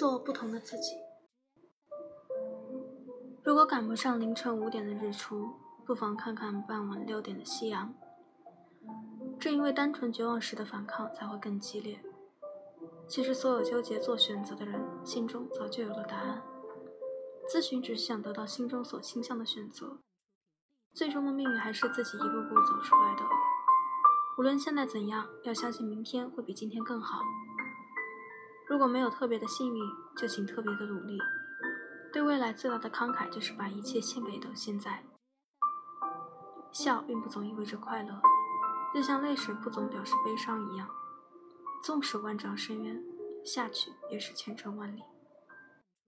做不同的自己。如果赶不上凌晨五点的日出，不妨看看傍晚六点的夕阳。正因为单纯绝望时的反抗才会更激烈。其实，所有纠结做选择的人心中早就有了答案。咨询只是想得到心中所倾向的选择，最终的命运还是自己一步步走出来的。无论现在怎样，要相信明天会比今天更好。如果没有特别的幸运，就请特别的努力。对未来最大的慷慨，就是把一切献给的现在。笑并不总意味着快乐，就像泪水不总表示悲伤一样。纵使万丈深渊，下去也是千程万里。